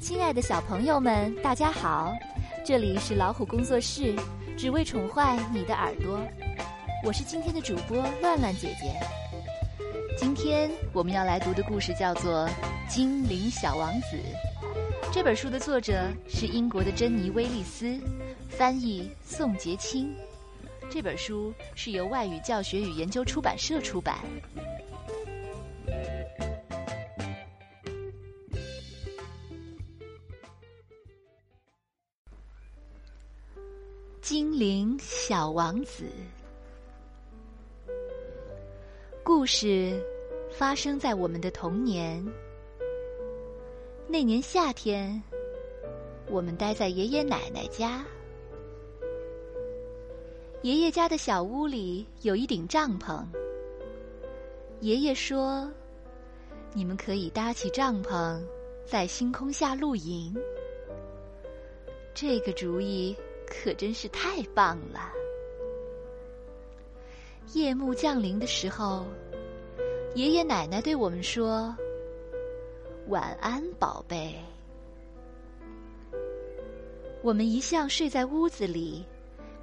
亲爱的小朋友们，大家好！这里是老虎工作室，只为宠坏你的耳朵。我是今天的主播乱乱姐姐。今天我们要来读的故事叫做《精灵小王子》。这本书的作者是英国的珍妮·威利斯，翻译宋杰清。这本书是由外语教学与研究出版社出版。精灵小王子，故事发生在我们的童年。那年夏天，我们待在爷爷奶奶家。爷爷家的小屋里有一顶帐篷。爷爷说：“你们可以搭起帐篷，在星空下露营。”这个主意。可真是太棒了！夜幕降临的时候，爷爷奶奶对我们说：“晚安，宝贝。”我们一向睡在屋子里，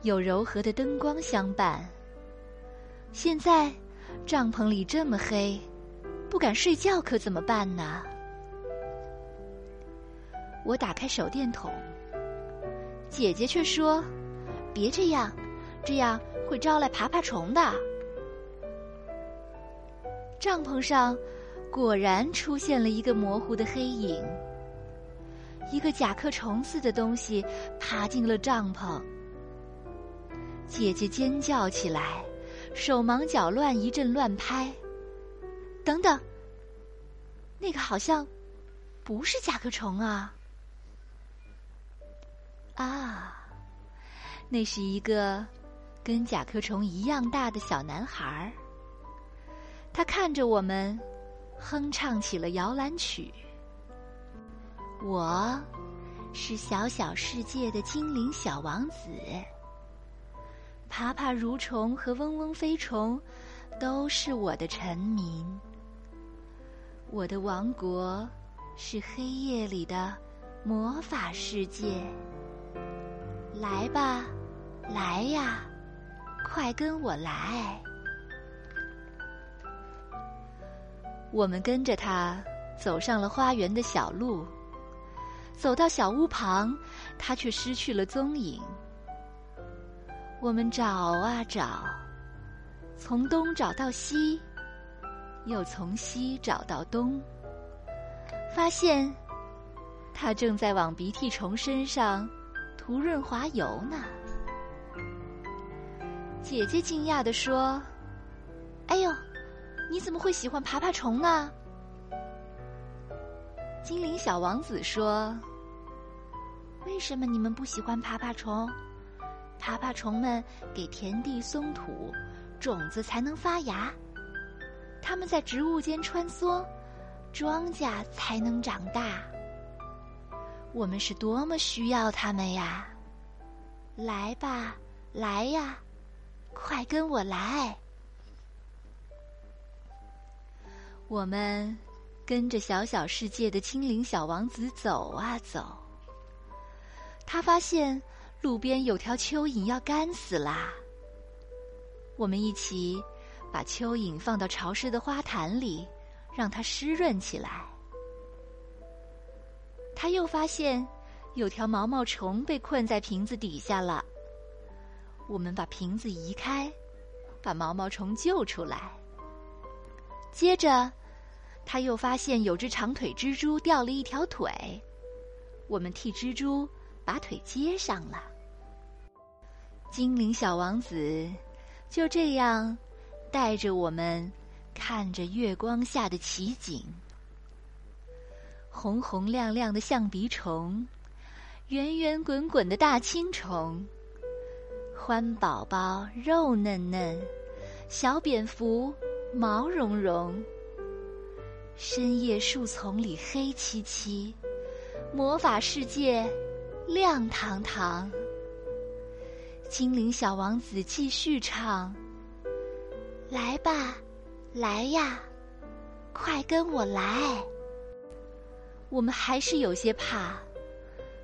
有柔和的灯光相伴。现在帐篷里这么黑，不敢睡觉，可怎么办呢？我打开手电筒。姐姐却说：“别这样，这样会招来爬爬虫的。”帐篷上果然出现了一个模糊的黑影，一个甲壳虫似的东西爬进了帐篷。姐姐尖叫起来，手忙脚乱，一阵乱拍。等等，那个好像不是甲壳虫啊！啊，那是一个跟甲壳虫一样大的小男孩儿。他看着我们，哼唱起了摇篮曲。我是小小世界的精灵小王子，爬爬蠕虫和嗡嗡飞虫都是我的臣民。我的王国是黑夜里的魔法世界。来吧，来呀，快跟我来！我们跟着他走上了花园的小路，走到小屋旁，他却失去了踪影。我们找啊找，从东找到西，又从西找到东，发现他正在往鼻涕虫身上。涂润滑油呢？姐姐惊讶地说：“哎呦，你怎么会喜欢爬爬虫呢？”精灵小王子说：“为什么你们不喜欢爬爬虫？爬爬虫们给田地松土，种子才能发芽；它们在植物间穿梭，庄稼才能长大。”我们是多么需要他们呀！来吧，来呀，快跟我来！我们跟着小小世界的精灵小王子走啊走。他发现路边有条蚯蚓要干死啦。我们一起把蚯蚓放到潮湿的花坛里，让它湿润起来。他又发现，有条毛毛虫被困在瓶子底下了。我们把瓶子移开，把毛毛虫救出来。接着，他又发现有只长腿蜘蛛掉了一条腿，我们替蜘蛛把腿接上了。精灵小王子就这样带着我们看着月光下的奇景。红红亮亮的象鼻虫，圆圆滚滚的大青虫，欢宝宝肉嫩嫩，小蝙蝠毛茸茸。深夜树丛里黑漆漆，魔法世界亮堂堂。精灵小王子继续唱：“来吧，来呀，快跟我来！”我们还是有些怕，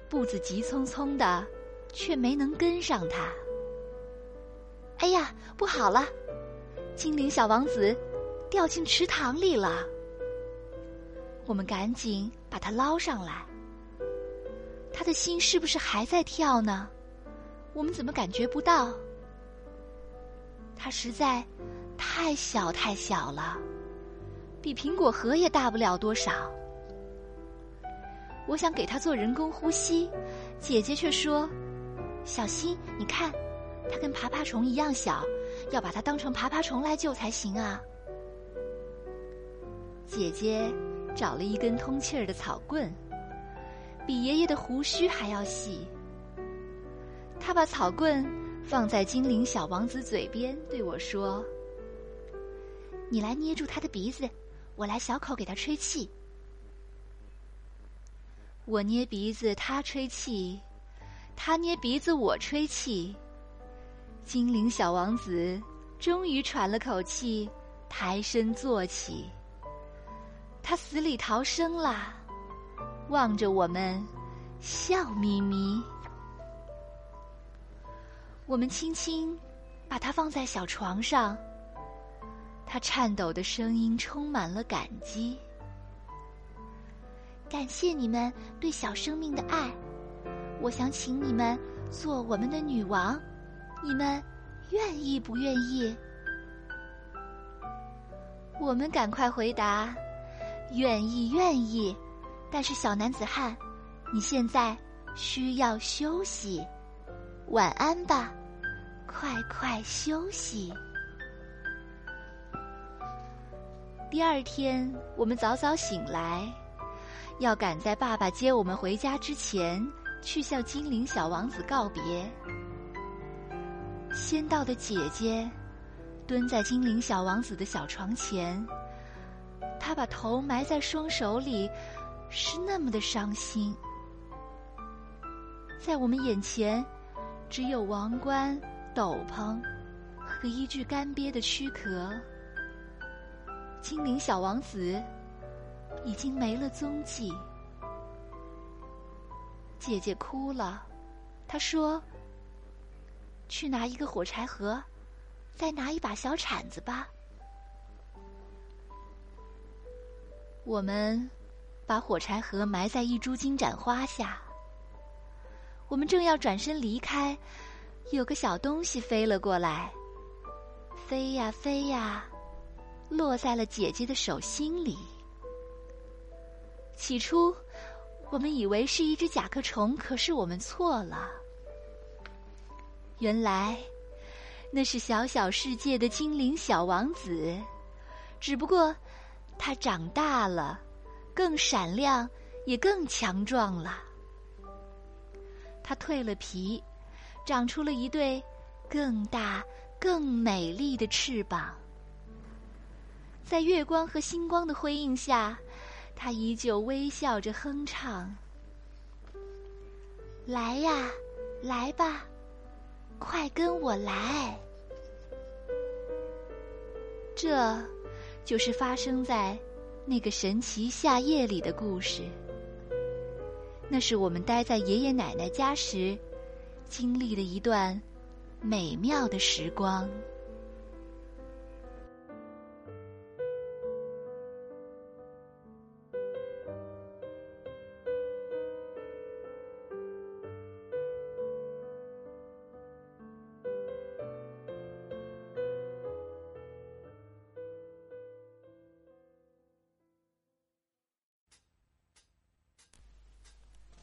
步子急匆匆的，却没能跟上他。哎呀，不好了！精灵小王子掉进池塘里了。我们赶紧把他捞上来。他的心是不是还在跳呢？我们怎么感觉不到？他实在太小太小了，比苹果核也大不了多少。我想给他做人工呼吸，姐姐却说：“小心，你看。”它跟爬爬虫一样小，要把它当成爬爬虫来救才行啊！姐姐找了一根通气儿的草棍，比爷爷的胡须还要细。她把草棍放在精灵小王子嘴边，对我说：“你来捏住他的鼻子，我来小口给他吹气。”我捏鼻子，他吹气；他捏鼻子，我吹气。精灵小王子终于喘了口气，抬身坐起。他死里逃生啦，望着我们，笑眯眯。我们轻轻把他放在小床上，他颤抖的声音充满了感激。感谢你们对小生命的爱，我想请你们做我们的女王。你们愿意不愿意？我们赶快回答：愿意，愿意。但是小男子汉，你现在需要休息，晚安吧，快快休息。第二天，我们早早醒来，要赶在爸爸接我们回家之前，去向精灵小王子告别。先到的姐姐蹲在精灵小王子的小床前，她把头埋在双手里，是那么的伤心。在我们眼前，只有王冠、斗篷和一具干瘪的躯壳。精灵小王子已经没了踪迹。姐姐哭了，她说。去拿一个火柴盒，再拿一把小铲子吧。我们把火柴盒埋在一株金盏花下。我们正要转身离开，有个小东西飞了过来，飞呀飞呀，落在了姐姐的手心里。起初，我们以为是一只甲壳虫，可是我们错了。原来，那是小小世界的精灵小王子，只不过他长大了，更闪亮，也更强壮了。他蜕了皮，长出了一对更大、更美丽的翅膀。在月光和星光的辉映下，他依旧微笑着哼唱：“来呀，来吧。”快跟我来！这，就是发生在那个神奇夏夜里的故事。那是我们待在爷爷奶奶家时，经历的一段美妙的时光。